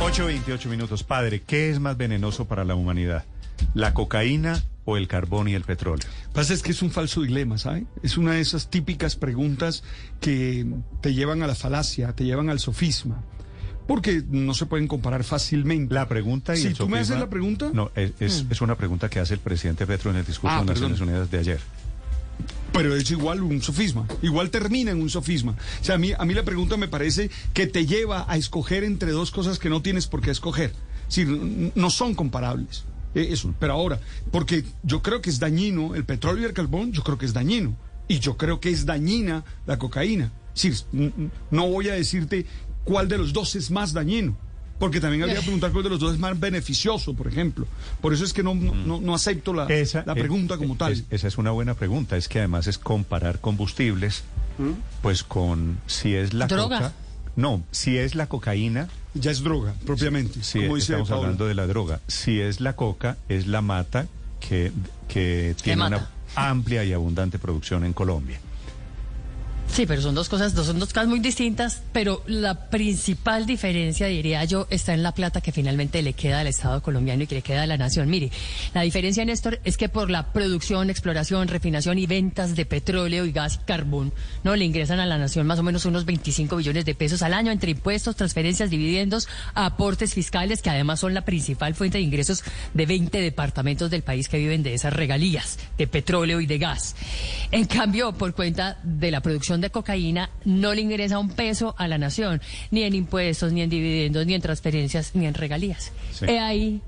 8.28 minutos. Padre, ¿qué es más venenoso para la humanidad? ¿La cocaína o el carbón y el petróleo? Pasa es que es un falso dilema, ¿sabes? Es una de esas típicas preguntas que te llevan a la falacia, te llevan al sofisma. Porque no se pueden comparar fácilmente. La pregunta y Si el tú me haces la pregunta. No, es, es, Mm. es una pregunta que hace el presidente Petro en el discurso Ah, de Naciones. Unidas de ayer. Pero es igual un sofisma, igual termina en un sofisma. O sea, a mí, a mí la pregunta me parece que te lleva a escoger entre dos cosas que no tienes por qué escoger. Es no son comparables. Eh, Eso, pero ahora, porque yo creo que es dañino el petróleo y el carbón, yo creo que es dañino. Y yo creo que es dañina la cocaína. Es no voy a decirte cuál de los dos es más dañino. Porque también habría que preguntar cuál de los dos es más beneficioso, por ejemplo. Por eso es que no, no, no- no acepto la, Esa la es- pregunta como tal. es- esa es una buena pregunta. Es que además es comparar combustibles, pues con si es la Droga. coca. No, si es la cocaína, Ya es droga, propiamente. si como dice estamos Paola. hablando de la droga. Si es la coca, es la mata que, que tiene mata. una amplia y abundante producción en Colombia. Sí, pero son dos cosas, son dos cosas muy distintas, pero la principal diferencia, diría yo, está en la plata que finalmente le queda al Estado colombiano y que le queda a la nación. Mire, la diferencia, Néstor, es que por la producción, exploración, refinación y ventas de petróleo y gas y carbón, no le ingresan a la nación más o menos unos 25 billones de pesos al año entre impuestos, transferencias, dividendos, aportes fiscales, que además son la principal fuente de ingresos de 20 departamentos del país que viven de esas regalías de petróleo y de gas. En cambio, por cuenta de la producción de cocaína, no le ingresa un peso a la nación, ni en impuestos, ni en dividendos, ni en transferencias, ni en regalías. Sí. He ahí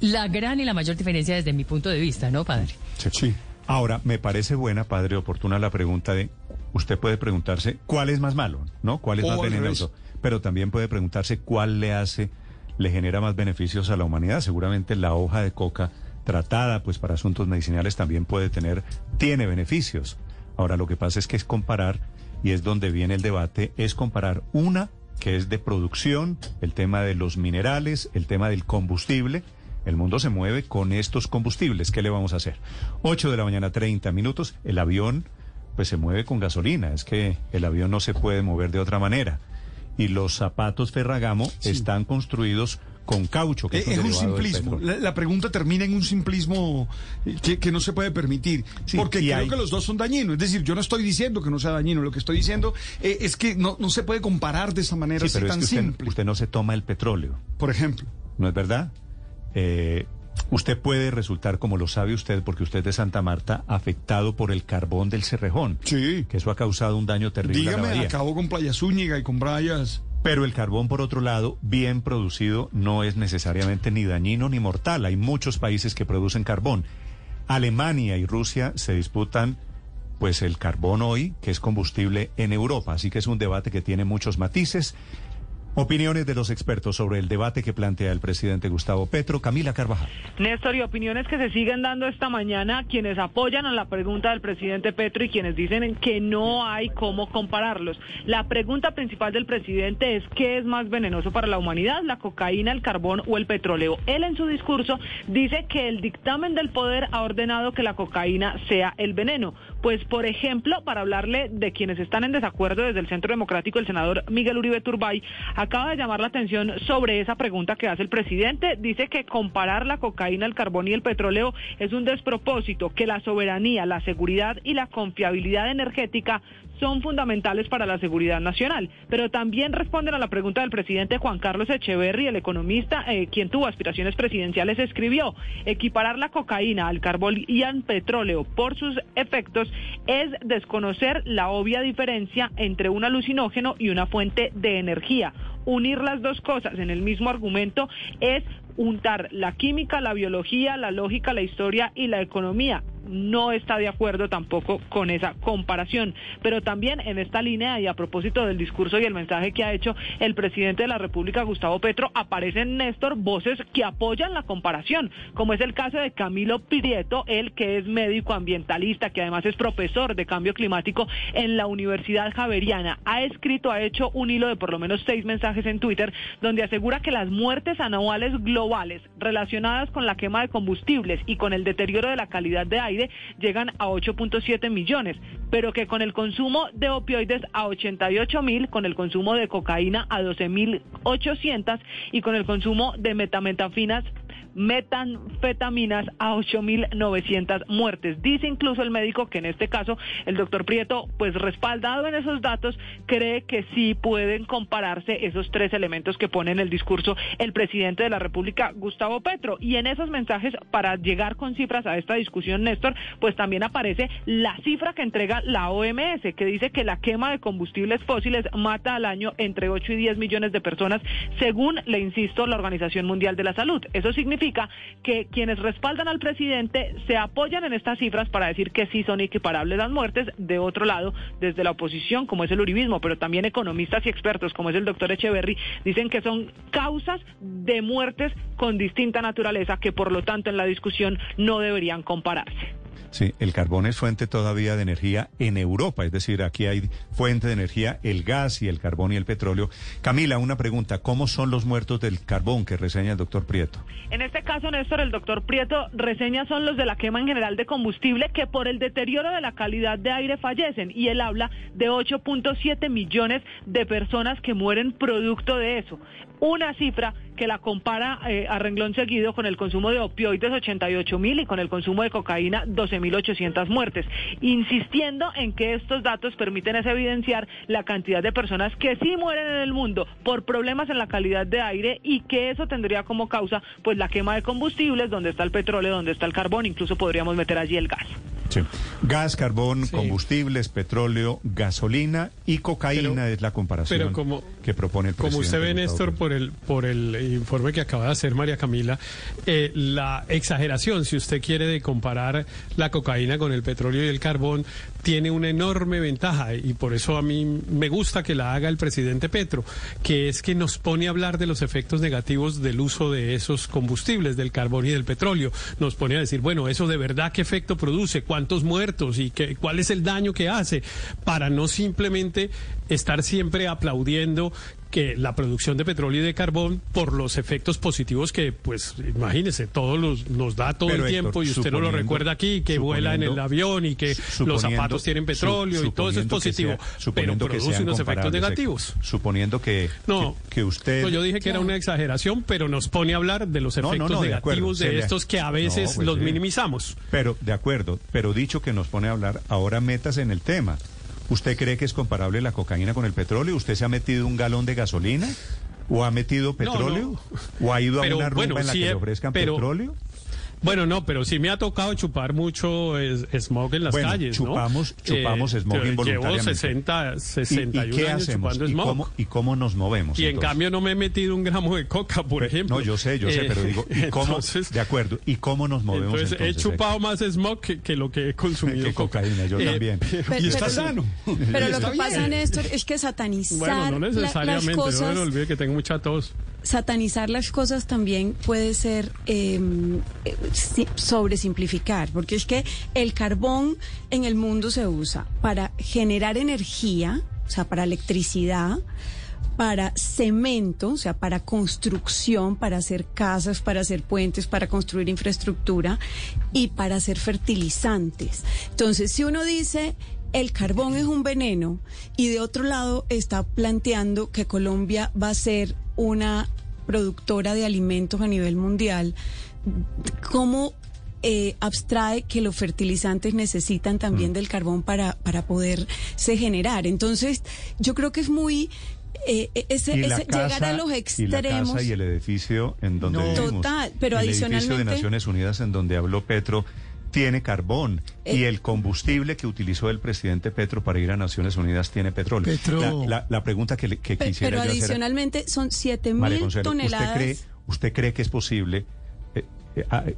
la gran y la mayor diferencia desde mi punto de vista, ¿no, padre? Sí. Ahora, me parece buena, padre, oportuna la pregunta de, usted puede preguntarse cuál es más malo, ¿no? ¿Cuál es más venenoso? Pero también puede preguntarse cuál le hace, le genera más beneficios a la humanidad. Seguramente la hoja de coca tratada, pues para asuntos medicinales también puede tener, tiene beneficios. Ahora, lo que pasa es que es comparar, y es donde viene el debate, es comparar una que es de producción, el tema de los minerales, el tema del combustible, el mundo se mueve con estos combustibles. ¿Qué le vamos a hacer? 8 de la mañana, 30 minutos. El avión, pues se mueve con gasolina. Es que el avión no se puede mover de otra manera. Y los zapatos Ferragamo están construidos con caucho, que Eh, es un, Es un simplismo. La, la pregunta termina en un simplismo eh, que, que no se puede permitir. Sí, porque creo hay- que los dos son dañinos. Es decir, yo no estoy diciendo que no sea dañino. Lo que estoy diciendo eh, es que no, no se puede comparar de esa manera Sí, así pero es tan que usted, simple. usted no se toma el petróleo, Por ejemplo. ¿no es verdad? Eh, usted puede resultar, como lo sabe usted, porque usted es de Santa Marta, afectado por el carbón del Cerrejón. Sí. Que eso ha causado un daño terrible a la Dígame, acabo con Playa Zúñiga y con Brayas. Pero el carbón, por otro lado, bien producido, no es necesariamente ni dañino ni mortal. Hay muchos países que producen carbón. Alemania y Rusia se disputan, pues, el carbón hoy, que es combustible en Europa. Así que es un debate que tiene muchos matices. Opiniones de los expertos sobre el debate que plantea el presidente Gustavo Petro. Camila Carvajal. Néstor, y opiniones que se siguen dando esta mañana, quienes apoyan a la pregunta del presidente Petro y quienes dicen que no hay cómo compararlos. La pregunta principal del presidente es ¿qué es más venenoso para la humanidad, la cocaína, el carbón o el petróleo? Él en su discurso dice que el dictamen del poder ha ordenado que la cocaína sea el veneno. Pues, por ejemplo, para hablarle de quienes están en desacuerdo desde el Centro Democrático, el senador Miguel Uribe Turbay acaba de llamar la atención sobre esa pregunta que hace el presidente. Dice que comparar la cocaína, el carbón y el petróleo es un despropósito, que la soberanía, la seguridad y la confiabilidad energética son fundamentales para la seguridad nacional. Pero también responden a la pregunta del presidente Juan Carlos Echeverry, el economista, eh, quien tuvo aspiraciones presidenciales, escribió, equiparar la cocaína al carbón y al petróleo por sus efectos es desconocer la obvia diferencia entre un alucinógeno y una fuente de energía. Unir las dos cosas en el mismo argumento es untar la química, la biología, la lógica, la historia y la economía. No está de acuerdo tampoco con esa comparación. Pero también en esta línea y a propósito del discurso y el mensaje que ha hecho el presidente de la República, Gustavo Petro, aparecen, Néstor, voces que apoyan la comparación, como es el caso de Camilo Prieto, él que es médico ambientalista, que además es profesor de cambio climático en la Universidad Javeriana. Ha escrito, ha hecho un hilo de por lo menos seis mensajes en Twitter donde asegura que las muertes anuales globales relacionadas con la quema de combustibles y con el deterioro de la calidad de aire llegan a 8.7 millones, pero que con el consumo de opioides a 88 mil, con el consumo de cocaína a 12 mil 800 y con el consumo de metametafinas metanfetaminas a 8.900 muertes. Dice incluso el médico que en este caso el doctor Prieto, pues respaldado en esos datos, cree que sí pueden compararse esos tres elementos que pone en el discurso el presidente de la República, Gustavo Petro. Y en esos mensajes, para llegar con cifras a esta discusión, Néstor, pues también aparece la cifra que entrega la OMS, que dice que la quema de combustibles fósiles mata al año entre 8 y 10 millones de personas, según, le insisto, la Organización Mundial de la Salud. Eso significa significa que quienes respaldan al presidente se apoyan en estas cifras para decir que sí son equiparables las muertes. De otro lado, desde la oposición, como es el uribismo, pero también economistas y expertos, como es el doctor Echeverry, dicen que son causas de muertes con distinta naturaleza que por lo tanto en la discusión no deberían compararse. Sí, el carbón es fuente todavía de energía en Europa, es decir, aquí hay fuente de energía el gas y el carbón y el petróleo. Camila, una pregunta, ¿cómo son los muertos del carbón que reseña el doctor Prieto? En este caso, Néstor, el doctor Prieto reseña son los de la quema en general de combustible que por el deterioro de la calidad de aire fallecen y él habla de 8.7 millones de personas que mueren producto de eso. Una cifra que la compara eh, a renglón seguido con el consumo de opioides 88 mil y con el consumo de cocaína 12.800 muertes, insistiendo en que estos datos permiten evidenciar la cantidad de personas que sí mueren en el mundo por problemas en la calidad de aire y que eso tendría como causa pues la quema de combustibles, donde está el petróleo, donde está el carbón, incluso podríamos meter allí el gas. Sí. Gas, carbón, combustibles, petróleo, gasolina y cocaína es la comparación como, que propone el presidente. Como usted ve, Néstor, por el, por el informe que acaba de hacer María Camila, eh, la exageración, si usted quiere, de comparar la cocaína con el petróleo y el carbón, tiene una enorme ventaja y por eso a mí me gusta que la haga el presidente Petro, que es que nos pone a hablar de los efectos negativos del uso de esos combustibles, del carbón y del petróleo. Nos pone a decir, bueno, eso de verdad qué efecto produce, cuántos muertos y qué, cuál es el daño que hace, para no simplemente estar siempre aplaudiendo que la producción de petróleo y de carbón por los efectos positivos que, pues, imagínese, todos los, nos da todo el tiempo y usted no lo recuerda aquí, que vuela en el avión y que los zapatos tienen petróleo y todo eso es positivo, pero produce unos efectos negativos. Suponiendo que, no, que, usted... yo dije que era una exageración, pero nos pone a hablar de los efectos negativos de, estos que a veces pues los minimizamos. Pero, de acuerdo, pero dicho que nos pone a hablar, ahora metas en el tema. ¿Usted cree que es comparable la cocaína con el petróleo? ¿Usted se ha metido un galón de gasolina? ¿O ha metido petróleo? ¿O ha ido a una rumba en la que le ofrezcan petróleo? Bueno, no, pero sí me ha tocado chupar mucho smog en las calles, chupamos, ¿no? Chupamos eh, smog involuntariamente. Llevo 60, 61 ¿Y, qué años hacemos? chupando smog. ¿Y cómo, ¿Y cómo nos movemos? Y en cambio no me he metido un gramo de coca, por ejemplo. No, yo sé, yo sé, pero digo, ¿y cómo? de acuerdo, ¿y cómo nos movemos entonces? he chupado más smog que, lo que he consumido que cocaína, yo eh, también. y está sano. Pero lo que pasa, Néstor, es que satanizar Bueno, no necesariamente, no me olvide que tengo mucha tos satanizar las cosas también puede ser em, eh, sobresimplificar, porque es que el carbón en el mundo se usa para generar energía, o sea, para electricidad, para cemento, o sea, para construcción, para hacer casas, para hacer puentes, para construir infraestructura y para hacer fertilizantes. Entonces, si uno dice el carbón es un veneno y de otro lado está planteando que Colombia va a ser una productora de alimentos a nivel mundial, ¿cómo eh, abstrae que los fertilizantes necesitan también mm. del carbón para, para poderse generar? Entonces, yo creo que es muy... Eh, ese, llegar a los extremos. Y la casa y el edificio en donde vivimos. Total, pero el adicionalmente. edificio de Naciones Unidas en donde habló Petro tiene carbón y eh, el combustible que utilizó el presidente Petro para ir a Naciones Unidas tiene petróleo. La, pregunta que, que quisiera Pero adicionalmente son 7 mil toneladas. ¿usted cree, ¿Usted cree que es posible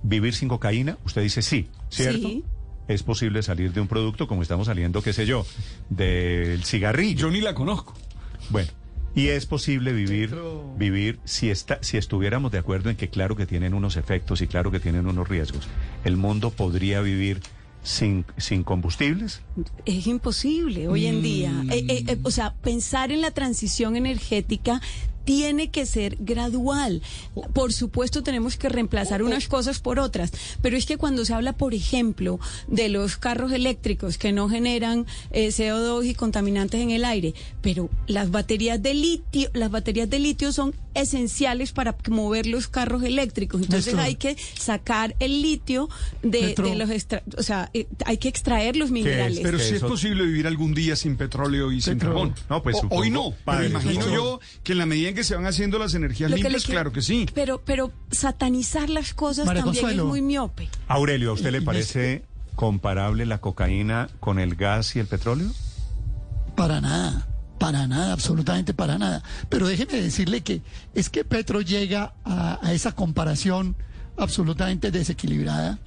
vivir sin cocaína? Usted dice sí, ¿cierto? Sí. es posible salir de un producto como estamos saliendo, qué sé yo, del cigarrillo. Yo ni la conozco. Bueno, y es posible vivir, vivir si, está, si estuviéramos de acuerdo en que claro que tienen unos efectos y claro que tienen unos riesgos. El mundo podría vivir sin, sin combustibles. Es imposible hoy en día. Eh, eh, eh, o sea, pensar en la transición energética tiene que ser gradual. Por supuesto, tenemos que reemplazar unas cosas por otras, pero es que cuando se habla, por ejemplo, de los carros eléctricos que no generan eh, CO2 y contaminantes en el aire, pero las baterías de litio, las baterías de litio son esenciales para mover los carros eléctricos. Entonces hay que sacar el litio de, los extra, o sea, eh, hay que extraer los minerales. Pero si es posible vivir algún día sin petróleo y sin carbón. No, pues O- hoy no. pero imagino yo que en la medida en que se van haciendo las energías Lo que limpias, quiero- claro que sí. Pero, pero satanizar las cosas María también Consuelo. es muy miope. Aurelio, ¿a usted le parece comparable la cocaína con el gas y el petróleo? Para nada, para nada, absolutamente para nada. Pero déjeme decirle que es que Petro llega a, a esa comparación absolutamente desequilibrada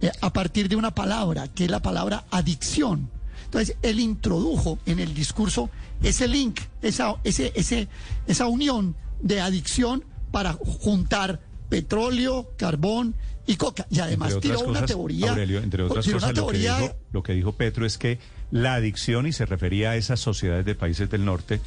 eh, a partir de una palabra, que es la palabra adicción. Entonces, él introdujo en el discurso ese link, esa, ese, ese, esa unión de adicción para juntar petróleo, carbón y coca. Y además tiró una teoría. Aurelio, entre otras cosas, lo que, teoría dijo, lo que dijo Petro es que la adicción, y se refería a esas sociedades de países del norte,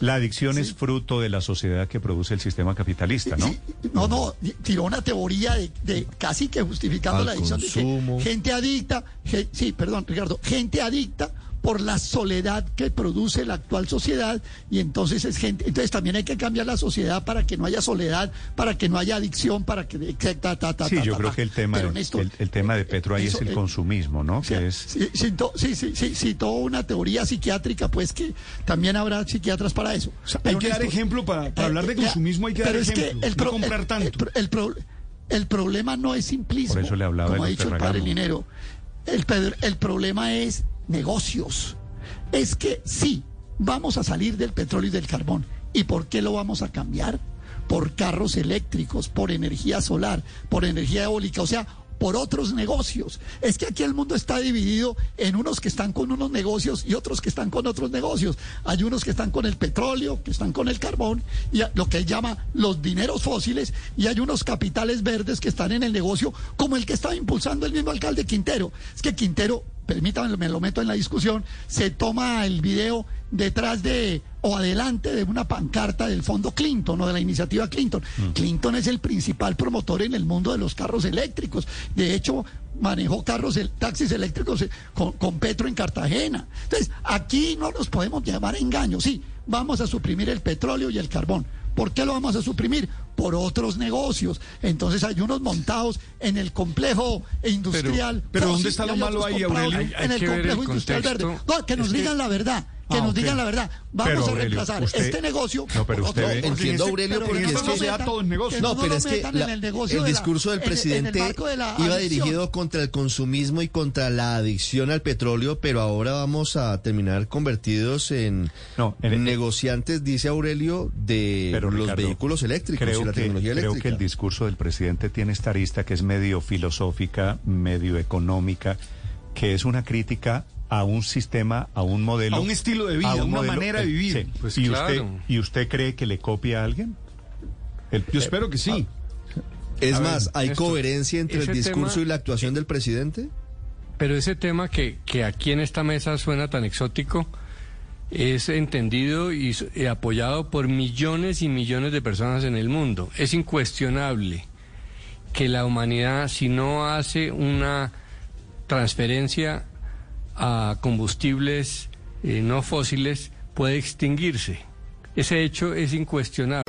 la adicción es fruto de la sociedad que produce el sistema capitalista, ¿no? Sí, No, no, tiró una teoría de, de casi que justificando Al la adicción de consumo. que gente adicta, ge- sí, perdón, Ricardo, gente adicta por la soledad que produce la actual sociedad y entonces es gente, entonces también hay que cambiar la sociedad para que no haya soledad, para que no haya adicción, para que ta, ta, ta, Sí, yo creo que el tema, de, el, el tema de Petro ahí eso, es el eh, consumismo, ¿no? Sí, que es sí, citó, sí, sí, sí, citó una teoría psiquiátrica, pues que también habrá psiquiatras para eso. sea, hay Pero, que dar ejemplo para- para hablar de ya, consumismo, hay que dar pero es ejemplo, el no pro- comprar el- tanto. El, el pro- el problema no es simplismo. Por eso le hablaba como ha dicho el padre. Linero. El, el problema es negocios. Es que sí, vamos a salir del petróleo y del carbón. ¿Y por qué lo vamos a cambiar? Por carros eléctricos, por energía solar, por energía eólica, o sea, por otros negocios. Es que aquí el mundo está dividido en unos que están con unos negocios y otros que están con otros negocios. Hay unos que están con el petróleo, que están con el carbón y lo que él llama los dineros fósiles y hay unos capitales verdes que están en el negocio como el que estaba impulsando el mismo alcalde Quintero. Es que Quintero permítanme, me lo meto en la discusión, se toma el video detrás de o adelante de una pancarta del fondo Clinton o de la iniciativa Clinton. Clinton es el principal promotor en el mundo de los carros eléctricos. De hecho, manejó carros, taxis eléctricos eh, con, con Petro en Cartagena. Entonces, aquí no nos podemos llevar a engaño. Sí, vamos a suprimir el petróleo y el carbón. ¿Por qué lo vamos a suprimir? Por otros negocios. Entonces hay unos montados en el complejo industrial. pero ¿dónde está lo malo ahí, Aurelio? Hay- en el complejo industrial verde. No, que nos Es que- digan la verdad. Que Ah, nos digan la verdad. Vamos Pero, a Aurelio, reemplazar usted- este negocio. No, pero por usted otro, Entiendo, en Aurelio, pero porque es que- todo negocio. que No, pero es que la- el, el discurso del en- en el presidente de iba dirigido contra el consumismo y contra la adicción al petróleo, pero ahora vamos a terminar convertidos en, No, en- negociantes, dice Aurelio, de Pero, los Ricardo, vehículos eléctricos creo y la que, tecnología creo eléctrica. que el discurso del presidente tiene esta arista que es medio filosófica, medio económica, que es una crítica a un sistema, a un modelo. A un estilo de vida, un una manera de vivir. sí. Pues ¿Y, claro. usted, ¿Y usted cree que le copia a alguien? El- Yo eh, espero que sí. Es A ver, más, ¿hay coherencia entre el discurso tema- y la actuación del presidente? Pero ese tema que, que aquí en esta mesa suena tan exótico es entendido y, y apoyado por millones y millones de personas en el mundo. Es incuestionable que la humanidad, si no hace una transferencia a combustibles eh, no fósiles, puede extinguirse. Ese hecho es incuestionable.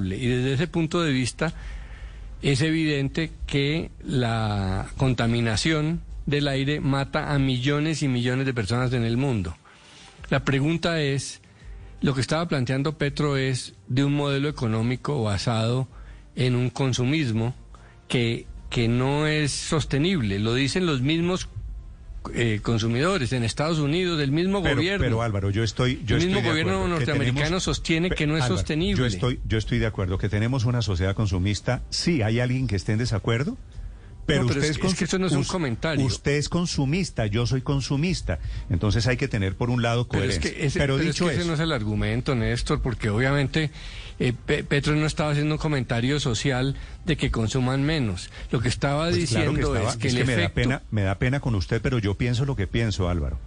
Y desde ese punto de vista es evidente que la contaminación del aire mata a millones y millones de personas en el mundo. La pregunta es, lo que estaba planteando Petro es de un modelo económico basado en un consumismo que, que no es sostenible. Lo dicen los mismos eh, consumidores en Estados Unidos, del mismo Pero, gobierno. pero Álvaro, yo estoy, yo el estoy mismo de gobierno que norteamericano tenemos- sostiene que no es Álvaro, sostenible. Yo estoy, yo estoy de acuerdo que tenemos una sociedad consumista. Sí, hay alguien que esté en desacuerdo. Pero, No, pero usted es- es, es que eso no es un comentario. Usted es consumista, yo soy consumista. Entonces hay que tener por un lado Pero es coherencia. que, ese, pero pero es dicho que ese eso, no es el argumento, Néstor, porque obviamente eh, Pe- Petro no estaba haciendo un comentario social de que consuman menos. Lo que estaba pues claro diciendo que estaba- es que es el que me da pena, me da pena con usted, pero yo pienso lo que pienso, Álvaro.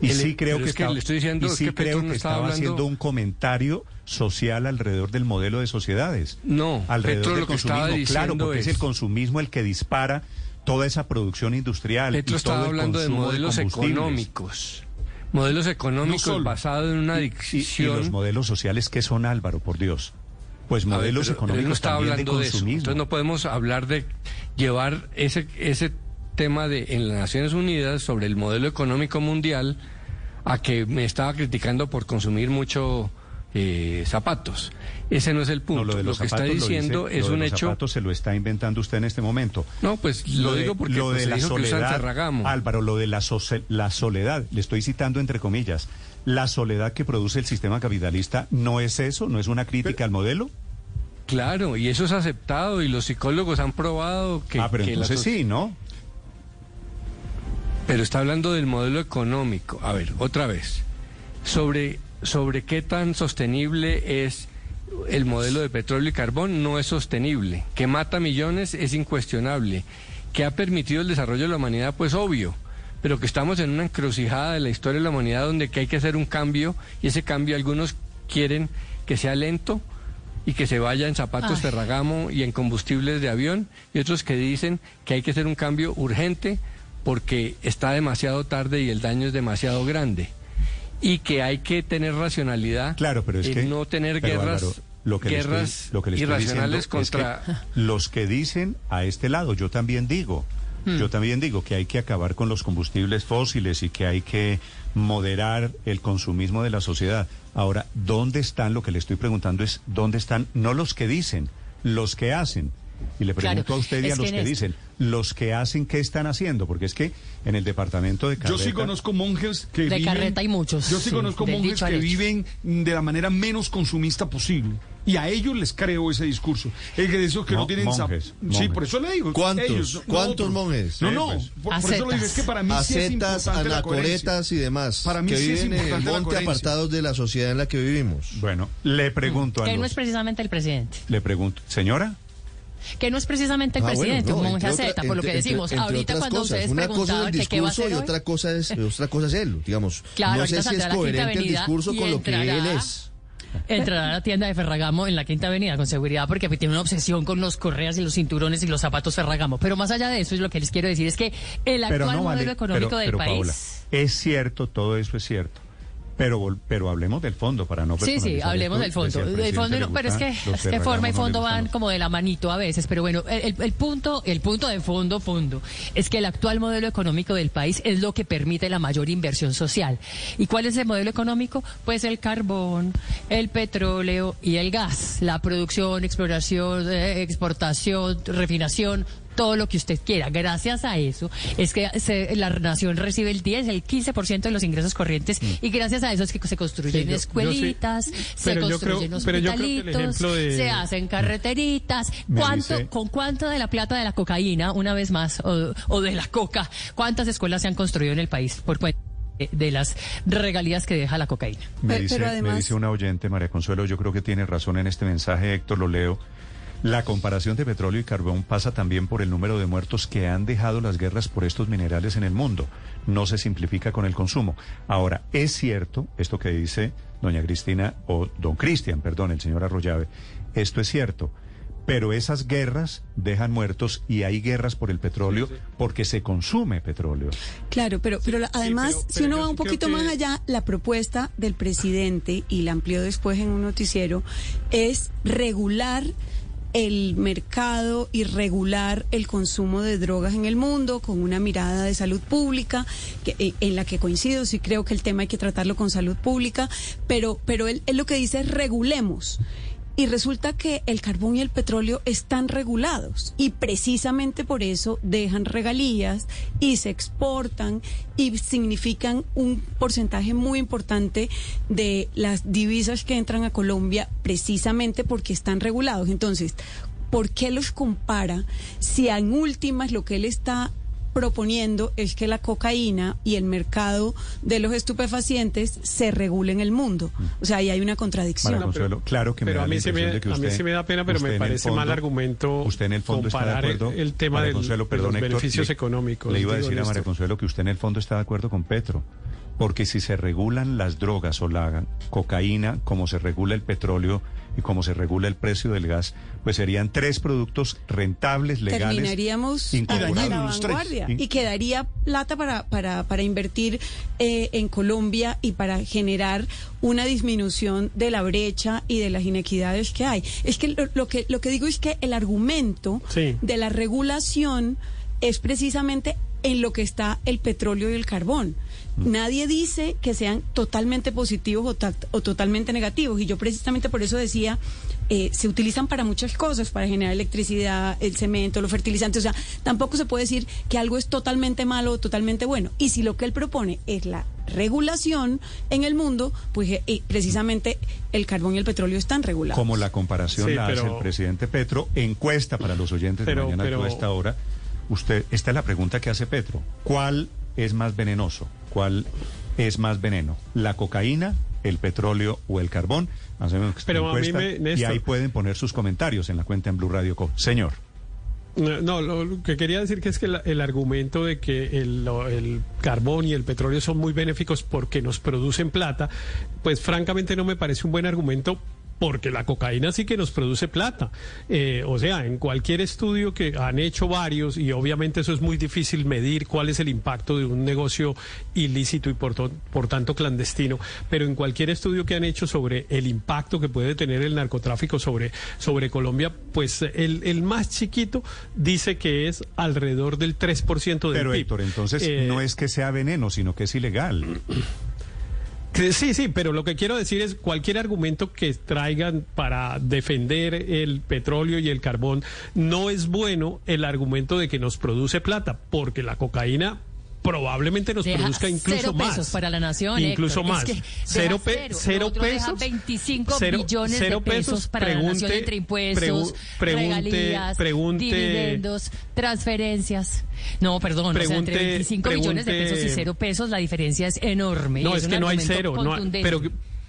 Y El- sí creo pero que, es que estaba, le estoy diciendo y sí que creo no que estaba hablando- haciendo un comentario social alrededor del modelo de sociedades. No, alrededor Petro del lo que estaba consumismo, claro, diciendo porque es... es- el consumismo el que dispara toda esa producción industrial. Petro y todo estaba el hablando de consumo modelos combustibles. económicos. Modelos económicos basados en una y- adicción... Y, los modelos sociales que son, Álvaro, por Dios. Pues ver, modelos pero económicos no también de hablando de, eso. Entonces no podemos hablar de llevar ese ese tema de en las Naciones Unidas sobre el modelo económico mundial a que me estaba criticando por consumir mucho eh, zapatos. Ese no es el punto. No, lo de los que está lo diciendo dice- es lo de un los hecho. zapatos se lo está inventando usted en este momento. No, pues lo, de- digo porque lo pues, de la dijo que soledad, Ferragamo. Álvaro, lo de la, soce- la soledad, le estoy citando entre comillas, la soledad que produce el sistema capitalista, ¿no es eso? ¿No es una crítica al modelo? Claro, y eso es aceptado y los psicólogos han probado que. ah, pero que entonces so- sí, ¿no? Pero está hablando del modelo económico. A ver, otra vez. Sobre, sobre qué tan sostenible es el modelo de petróleo y carbón, no es sostenible. Que mata millones es incuestionable. Que ha permitido el desarrollo de la humanidad, pues obvio. Pero que estamos en una encrucijada de la historia de la humanidad donde que hay que hacer un cambio y ese cambio algunos quieren que sea lento y que se vaya en zapatos Ay. Ferragamo y en combustibles de avión y otros que dicen que hay que hacer un cambio urgente porque está demasiado tarde y el daño es demasiado grande y que hay que tener racionalidad Claro, pero es que no tener guerras Álvaro, lo que estoy- guerras lo que le estoy irracionales diciendo es que contra los que dicen a este lado, yo también digo, Hmm. yo también digo que hay que acabar con los combustibles fósiles y que hay que moderar el consumismo de la sociedad. Ahora, ¿dónde están? Lo que le estoy preguntando es ¿dónde están no los que dicen, los que hacen? Y le Claro, pregunto a usted y a los que que, en dicen, los que hacen, ¿qué están haciendo? Porque es que en el departamento de Yo Carreta... sí conozco monjes que De viven... carreta hay muchos, Yo sí, sí, conozco monjes que viven de la manera menos consumista posible. Y a ellos les creo ese discurso. El que de esos que no, tienen... zap- monjes, Sí, por eso le digo. ¿Cuántos? ellos, no- no ¿Cuántos otros. monjes? No, Sí, no. pues. Por, por eso le digo, es que para mí sí es Acetas, importante la anacoretas y demás. Para mí que sí es viven en el importante la monte apartados de la sociedad en la que vivimos. Bueno, le pregunto a Que no los- es precisamente el presidente. Le pregunto, señora, Que no es precisamente el Ah, bueno, presidente, no, un monje por lo que entre- decimos. entre Ahorita cuando cosas. ustedes Una cosa es preguntaban el que qué va a discurso hacer y hoy, otra cosa es otra cosa es él, digamos. Claro, no sé si es saldrá la Quinta coherente el discurso con lo que él es. entrará a la tienda de Ferragamo en la Quinta Avenida con seguridad porque tiene una obsesión con los correas y los cinturones y los zapatos Ferragamo. Pero más allá de eso, es lo que les quiero decir es que el actual no vale. modelo económico pero, del pero, país... Paola, es cierto, todo eso es cierto. Pero, pero hablemos del fondo para no Sí, sí, hablemos esto, del fondo. Del fondo no, pero es que, es que forma y no fondo van como de la manito a veces. Pero bueno, el, el- el punto, el punto de fondo, fondo, es que el actual modelo económico del país es lo que permite la mayor inversión social. ¿Y cuál es el modelo económico? Pues el carbón, el petróleo y el gas. La producción, exploración, eh, exportación, refinación, todo lo que usted quiera. Gracias a eso es que se- la nación recibe el 10, el 15% de los ingresos corrientes y gracias a eso es que se construyen Sí, yo- yo sí. escuelitas, se construyen creo- hospitalitos, de- se hacen carreteritas. Me ¿Cuánto, dice- ¿Con cuánto de la plata de la cocaína, una vez más, o, o de la coca, cuántas escuelas se han construido en el país por cuenta de- las regalías que deja la cocaína? Me dice, pero me dice una oyente, María Consuelo, yo creo que tiene razón en este mensaje, Héctor, lo leo. La comparación de petróleo y carbón pasa también por el número de muertos que han dejado las guerras por estos minerales en el mundo. No se simplifica con el consumo. Ahora, es cierto, esto que dice doña Cristina, o don Cristian, perdón, el señor Arroyave, esto es cierto. Pero esas guerras dejan muertos y hay guerras por el petróleo porque se consume petróleo. Claro, pero, pero la- además, pero- si uno va un poquito que- más allá, la propuesta del presidente, y la amplió después en un noticiero, es regular el mercado y regular el consumo de drogas en el mundo con una mirada de salud pública, que, eh, en la que coincido, sí creo que el tema hay que tratarlo con salud pública, pero, pero él, él lo que dice es regulemos. Y resulta que el carbón y el petróleo están regulados y precisamente por eso dejan regalías y se exportan y significan un porcentaje muy importante de las divisas que entran a Colombia precisamente porque están regulados. Entonces, ¿por qué los compara si en últimas lo que él está proponiendo es que la cocaína y el mercado de los estupefacientes se regule en el mundo. O sea, ahí hay una contradicción. María Consuelo, claro que me Pero da a mí, la sí me, de que a mí usted- sí me da pena, pero usted me parece fondo- mal argumento Usted en el fondo está de comparar el- acuerdo. el, tema del- Consuelo, de perdón, los Héctor, beneficios le- económicos. Le iba a decir a María. Consuelo que usted en el fondo está de acuerdo con Petro. Porque si se regulan las drogas o la cocaína, como se regula el petróleo y como se regula el precio del gas, pues serían tres productos rentables, legales. terminaríamos a la vanguardia y quedaría plata para, para, para invertir eh, en Colombia y para generar una disminución de la brecha y de las inequidades que hay. Es que lo, lo que lo que digo es que el argumento Sí. de la regulación es precisamente en lo que está el petróleo y el carbón. Nadie dice que sean totalmente positivos o, tact- o totalmente negativos. Y yo precisamente por eso decía, eh, se utilizan para muchas cosas, para generar electricidad, el cemento, los fertilizantes. O sea, tampoco se puede decir que algo es totalmente malo o totalmente bueno. Y si lo que él propone es la regulación en el mundo, pues eh, eh, precisamente el carbón y el petróleo están regulados. Como la comparación Sí, la hace el presidente Petro, encuesta para los oyentes Pero- de mañana pero- a esta hora. Usted, esta es la pregunta que hace Petro. ¿Cuál es más venenoso? ¿Cuál es más veneno? ¿La cocaína, el petróleo o el carbón? Hacemos Pero a mí me- y Néstor- ahí pueden poner sus comentarios en la cuenta en Blue Radio Co. Señor. No, no, lo, que quería decir que es que la- el argumento de que el, el carbón y el petróleo son muy benéficos porque nos producen plata, pues francamente no me parece un buen argumento porque la cocaína sí que nos produce plata. Eh, o sea, en cualquier estudio que han hecho varios, y obviamente eso es muy difícil medir cuál es el impacto de un negocio ilícito y por, to- por tanto clandestino, pero en cualquier estudio que han hecho sobre el impacto que puede tener el narcotráfico sobre, sobre Colombia, pues el, el más chiquito dice que es alrededor del 3% del Pero PIB. Héctor, entonces Eh, no es que sea veneno, sino que es ilegal. Sí, sí, pero lo que quiero decir es cualquier argumento que traigan para defender el petróleo y el carbón no es bueno el argumento de que nos produce plata, porque la cocaína probablemente nos Deja produzca incluso cero más. pesos para la nación, Incluso Héctor. Es más. que deja cero, pe- cero. cero pesos. 25 cero- billones cero de pesos para la nación entre impuestos, pregu- pregunte- regalías, pregunte- dividendos, transferencias. No, perdón, o sea, entre Pregunte- 25 billones de pesos y pregunte- cero pesos, la diferencia es enorme. No, es un que no hay cero. No hay- pero,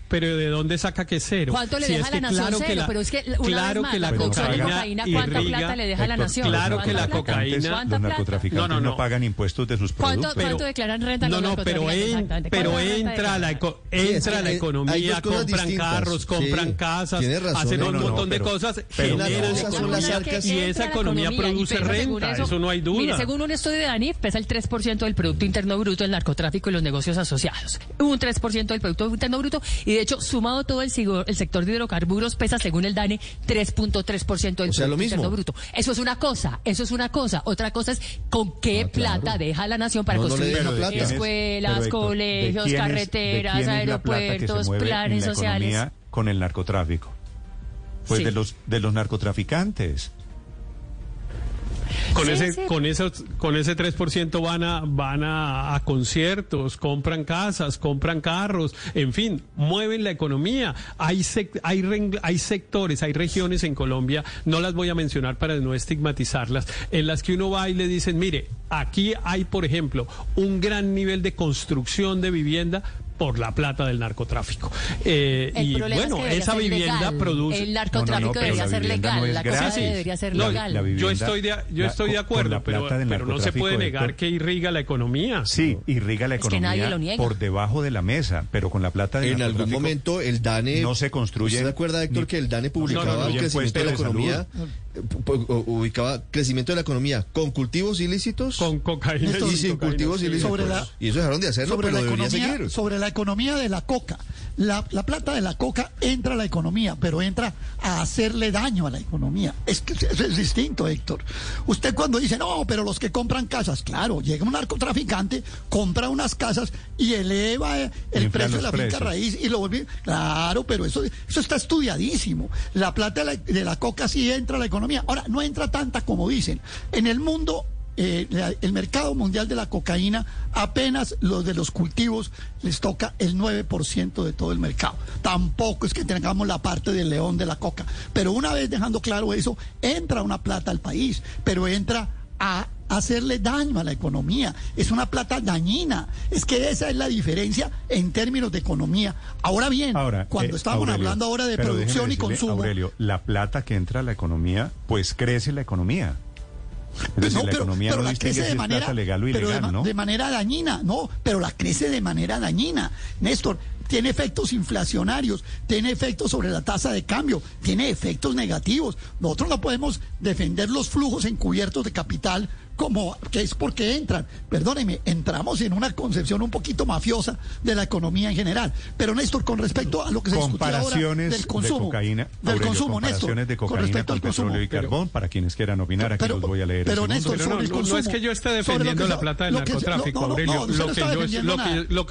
pero ¿de dónde saca que cero? ¿Cuánto le Si deja es la que nación claro que cero? la- Pero es que una claro vez más, que la cocaína, cocaína, ¿cuánta irriga- plata le deja a la nación? claro que la cocaína- ¿Cuánta Los narcotraficantes No, no, no, no. pagan impuestos de sus ¿Cuánto, productos. cuánto declaran renta No, los no, pero, en- pero ¿Cuánta renta entra la, eco- Sí, es entra que la economía, compran distintas. carros, compran Sí, casas, hacen un no, no, montón de pero- cosas, generan economía y esa economía produce según renta, eso no hay duda. Mire, según un estudio de ANIF, pesa el 3% del Producto Interno Bruto el narcotráfico y los negocios asociados. Un 3% del Producto Interno Bruto y de hecho, sumado todo el, el sector de hidrocarburos, pesa según el DANE 3.3% del O sea, lo Producto mismo. Interno Bruto. Eso es una cosa, eso es una cosa. Otra cosa es con qué Ah, claro. plata deja la nación para No, construir deja Pero ¿de plata. quién es- escuelas, pero, Héctor, ¿de colegios, es- carreteras, aeropuertos, planes la sociales. con el narcotráfico? Pues Sí. de los de los narcotraficantes. Con Sí, ese, sí. con esos, con ese 3% van a, van a, a conciertos, compran casas, compran carros, en fin, mueven la economía. Hay, sec- hay, hay sectores, hay regiones en Colombia, no las voy a mencionar para no estigmatizarlas, en las que uno va y le dicen, mire, aquí hay, por ejemplo, un gran nivel de construcción de vivienda por la plata del narcotráfico. Eh, El y es bueno, que esa vivienda legal. produce... El narcotráfico No, no, no, pero debería la ser vivienda legal. no es la cosa gratis. debería ser No, legal. la vivienda- yo estoy de, yo la- estoy de acuerdo, pero, pero no se puede negar que irriga la economía. Sí, irriga la Es que nadie economía lo niega. por debajo de la mesa, pero con la plata del En algún momento el DANE... no se construye. ¿Usted se acuerda, Héctor, ni- que el DANE publicaba no, no, el crecimiento de la economía? Ubicaba crecimiento de la economía con cultivos ilícitos Con cocaína y sin cocaína, cultivos sí. ilícitos. Y eso dejaron de hacerlo, sobre pero la debería economía, seguir. sobre la la economía de la coca. La, la plata de la coca entra a la economía, pero entra a hacerle daño a la economía. Es que eso es distinto, Héctor. Usted cuando dice, no, pero los que compran casas, claro, llega un narcotraficante, compra unas casas y eleva el Infla precio de la finca precios. raíz y lo vuelve. Claro, pero eso, eso está estudiadísimo. La plata de la, de la coca sí entra a la economía. Ahora, no entra tanta como dicen. En el mundo eh, la- el mercado mundial de la cocaína, apenas los de los cultivos les toca el 9% de todo el mercado. Tampoco es que tengamos la parte del león de la coca. Pero una vez dejando claro eso, entra una plata al país, pero entra a hacerle daño a la economía. Es una plata dañina. Es que esa es la diferencia en términos de economía. Ahora bien, Ahora, cuando eh, estamos Aurelio, hablando ahora de producción y consumo, Aurelio, la plata que entra a la economía, pues crece la economía. Es decir, No, la pero- economía pero no la crece de manera, legal o pero de, ilegal, ma- ¿no? de manera dañina, no, pero la crece de manera dañina. Néstor, tiene efectos inflacionarios, tiene efectos sobre la tasa de cambio, tiene efectos negativos. Nosotros no podemos defender los flujos encubiertos de capital como que es porque entran. Perdóneme, entramos en una concepción un poquito mafiosa de la economía en general. Pero Néstor, con respecto a lo que se discutía ahora comparaciones del consumo, de cocaína, del Aurelio, consumo, Néstor, comparaciones de con cocaína respecto con al consumo. petróleo y Pero- carbón, para quienes quieran opinar, aquí pero- los voy a leer. pero, Néstor. Pero no, sobre el no, no consumo, es que yo esté defendiendo que la plata del narcotráfico, Aurelio. lo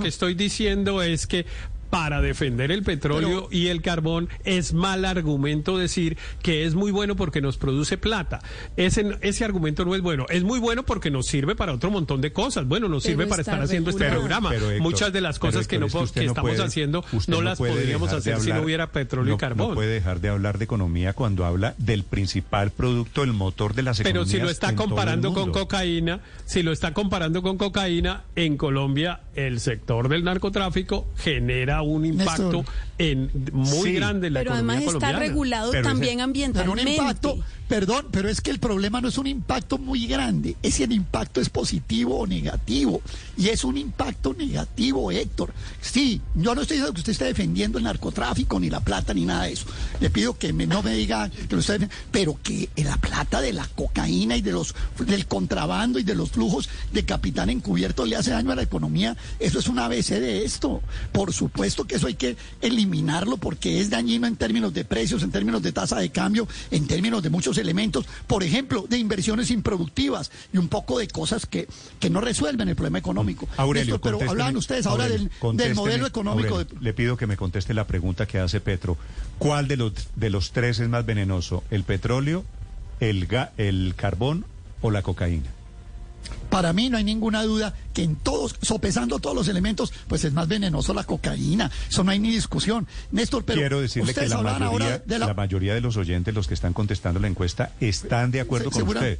que estoy diciendo es que para defender el petróleo y el carbón es mal argumento decir que es muy bueno porque nos produce plata. Ese, ese argumento no es bueno. Es muy bueno porque nos sirve para otro montón de cosas. Bueno, nos Pero sirve para estar haciendo este regulado. programa. Pero, Héctor, Muchas de las pero, cosas que, no, es que po- usted que no estamos puede- haciendo no las podríamos hacer si no hubiera petróleo no- y carbón. No puede dejar de hablar de economía cuando habla del principal producto, el motor de las Pero economías. si lo está comparando con cocaína, si lo está comparando con cocaína, en Colombia el sector del narcotráfico genera un impacto. En muy Sí. grande en la Pero economía además está colombiana. regulado Pero ese- también Pero un ambientalmente. impacto, perdón, pero es que el problema no es un impacto muy grande, es si el impacto es positivo o negativo. Y es un impacto negativo, Héctor. Sí, yo no estoy diciendo que usted esté defendiendo el narcotráfico, ni la plata, ni nada de eso. Le pido que me- no me diga que lo está defendiendo, pero que la plata de la cocaína y de los del contrabando y de los flujos de capital encubierto le hace daño a la economía, eso es un ABC de esto. Por supuesto que eso hay que eliminarlo porque es dañino en términos de precios, en términos de tasa de cambio, en términos de muchos elementos, por ejemplo, de inversiones improductivas y un poco de cosas que, que no resuelven el problema económico. Aurelio, Néstor, pero hablaban ustedes ahora Aurelio, del, modelo económico. Aurelio, de- Le pido que me conteste la pregunta que hace Petro. ¿Cuál de los, de los tres es más venenoso? ¿El petróleo, el, ga- el carbón o la cocaína? Para mí no hay ninguna duda que en todos, sopesando todos los elementos, pues es más venenoso la cocaína. Eso no hay ni discusión. Néstor, pero Quiero decirle que la mayoría, ahora de la, la mayoría de los oyentes, los que están contestando la encuesta, están de acuerdo con segura- usted.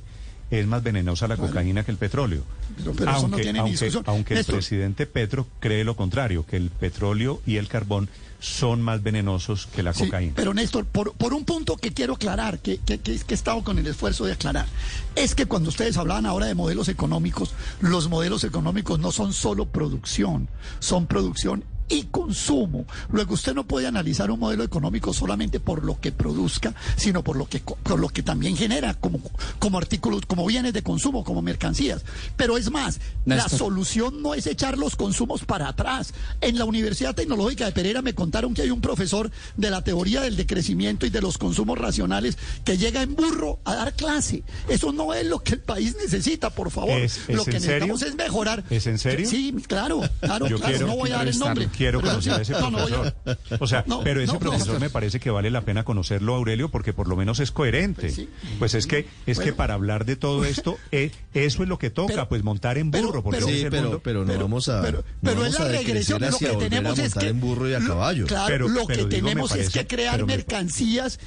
Es más venenosa la cocaína que el petróleo. Pero- pero eso no aunque tiene aunque, aunque el presidente Petro cree lo contrario, que el petróleo y el carbón son más venenosos que la Sí, cocaína. pero Néstor, por, por un punto que quiero aclarar, que, que, que- que he estado con el esfuerzo de aclarar, es que cuando ustedes hablaban ahora de modelos económicos, los modelos económicos no son solo producción, son producción y consumo. Luego usted no puede analizar un modelo económico solamente por lo que produzca, sino por lo que por lo que también genera como, como artículos, como bienes de consumo, como mercancías. Pero es más, la solución no es echar los consumos para atrás. En la Universidad Tecnológica de Pereira me contaron que hay un profesor de la teoría del decrecimiento y de los consumos racionales que llega en burro a dar clase. Eso no es lo que el país necesita, por favor. ¿Es- es lo que serio? necesitamos es mejorar. ¿Es en serio? Sí, claro, claro, Yo claro. no voy a dar el nombre. Quiero pero conocer a ese no, no profesor. O sea, No, pero ese no, profesor no. me parece que vale la pena conocerlo, Aurelio, porque por lo menos es coherente. Pues sí. Pues es que es que para hablar de todo esto, eh, eso es lo que toca, Pero- pues montar en burro, porque pero- Sí, pero, mundo. pero no pero- vamos a, pero- no pero vamos es la a regresión lo que tenemos es montar que en burro y a lo- caballo. Claro, Pero- lo pero que tenemos es que crear mercancías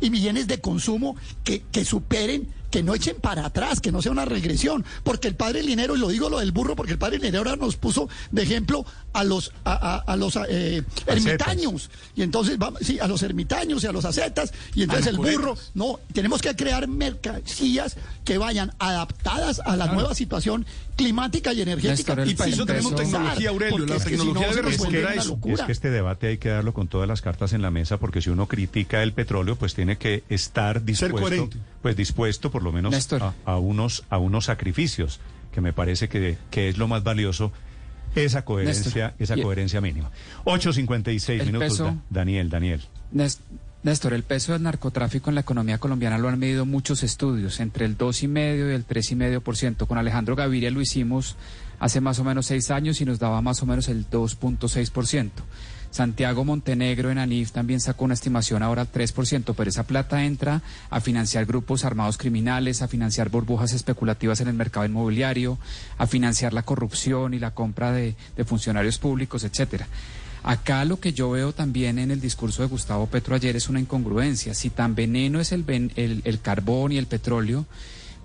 y bienes de consumo que, que superen, que no echen para atrás, que no sea una regresión, porque el padre Linero, y lo digo lo del burro, porque el padre Linero ahora nos puso de ejemplo a los a, a- a los eh, ermitaños, y entonces vamos, sí, a los ermitaños y a los acetas, y entonces el burro, no, tenemos que crear mercancías que vayan adaptadas a la nueva situación climática y energética. Néstor, Y para eso tenemos tecnología, Aurelio, porque la es que si no, debe responder a eso. Es que este debate hay que darlo con todas las cartas en la mesa, porque si uno critica el petróleo, pues tiene que estar dispuesto, coherente. Pues dispuesto por lo menos a, a unos a unos sacrificios, que me parece que, que es lo más valioso esa coherencia, esa coherencia mínima. 8.56 minutos, peso- Da- Daniel, Daniel. Néstor, el peso del narcotráfico en la economía colombiana lo han medido muchos estudios, entre el 2,5 y el 3,5%. Con Alejandro Gaviria lo hicimos hace más o menos seis años y nos daba más o menos el 2.6%. Santiago Montenegro en ANIF también sacó una estimación ahora al 3%, pero esa plata entra a financiar grupos armados criminales, a financiar burbujas especulativas en el mercado inmobiliario, a financiar la corrupción y la compra de, funcionarios públicos, etcétera. Acá lo que yo veo también en el discurso de Gustavo Petro ayer es una incongruencia. Si tan veneno es el, ven- el, el carbón y el petróleo,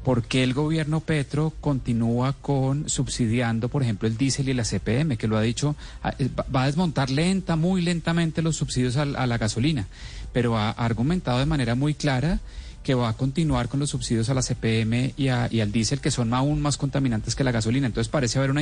¿por qué el gobierno Petro continúa con subsidiando, por ejemplo, el diésel y la CPM, que lo ha dicho, ah, eh, va- a desmontar lenta, muy lentamente los subsidios a, la gasolina, pero ha, ha argumentado de manera muy clara que va a continuar con los subsidios a la CPM y, a- y al diésel, que son aún más contaminantes que la gasolina. Entonces parece haber una...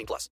18 plus.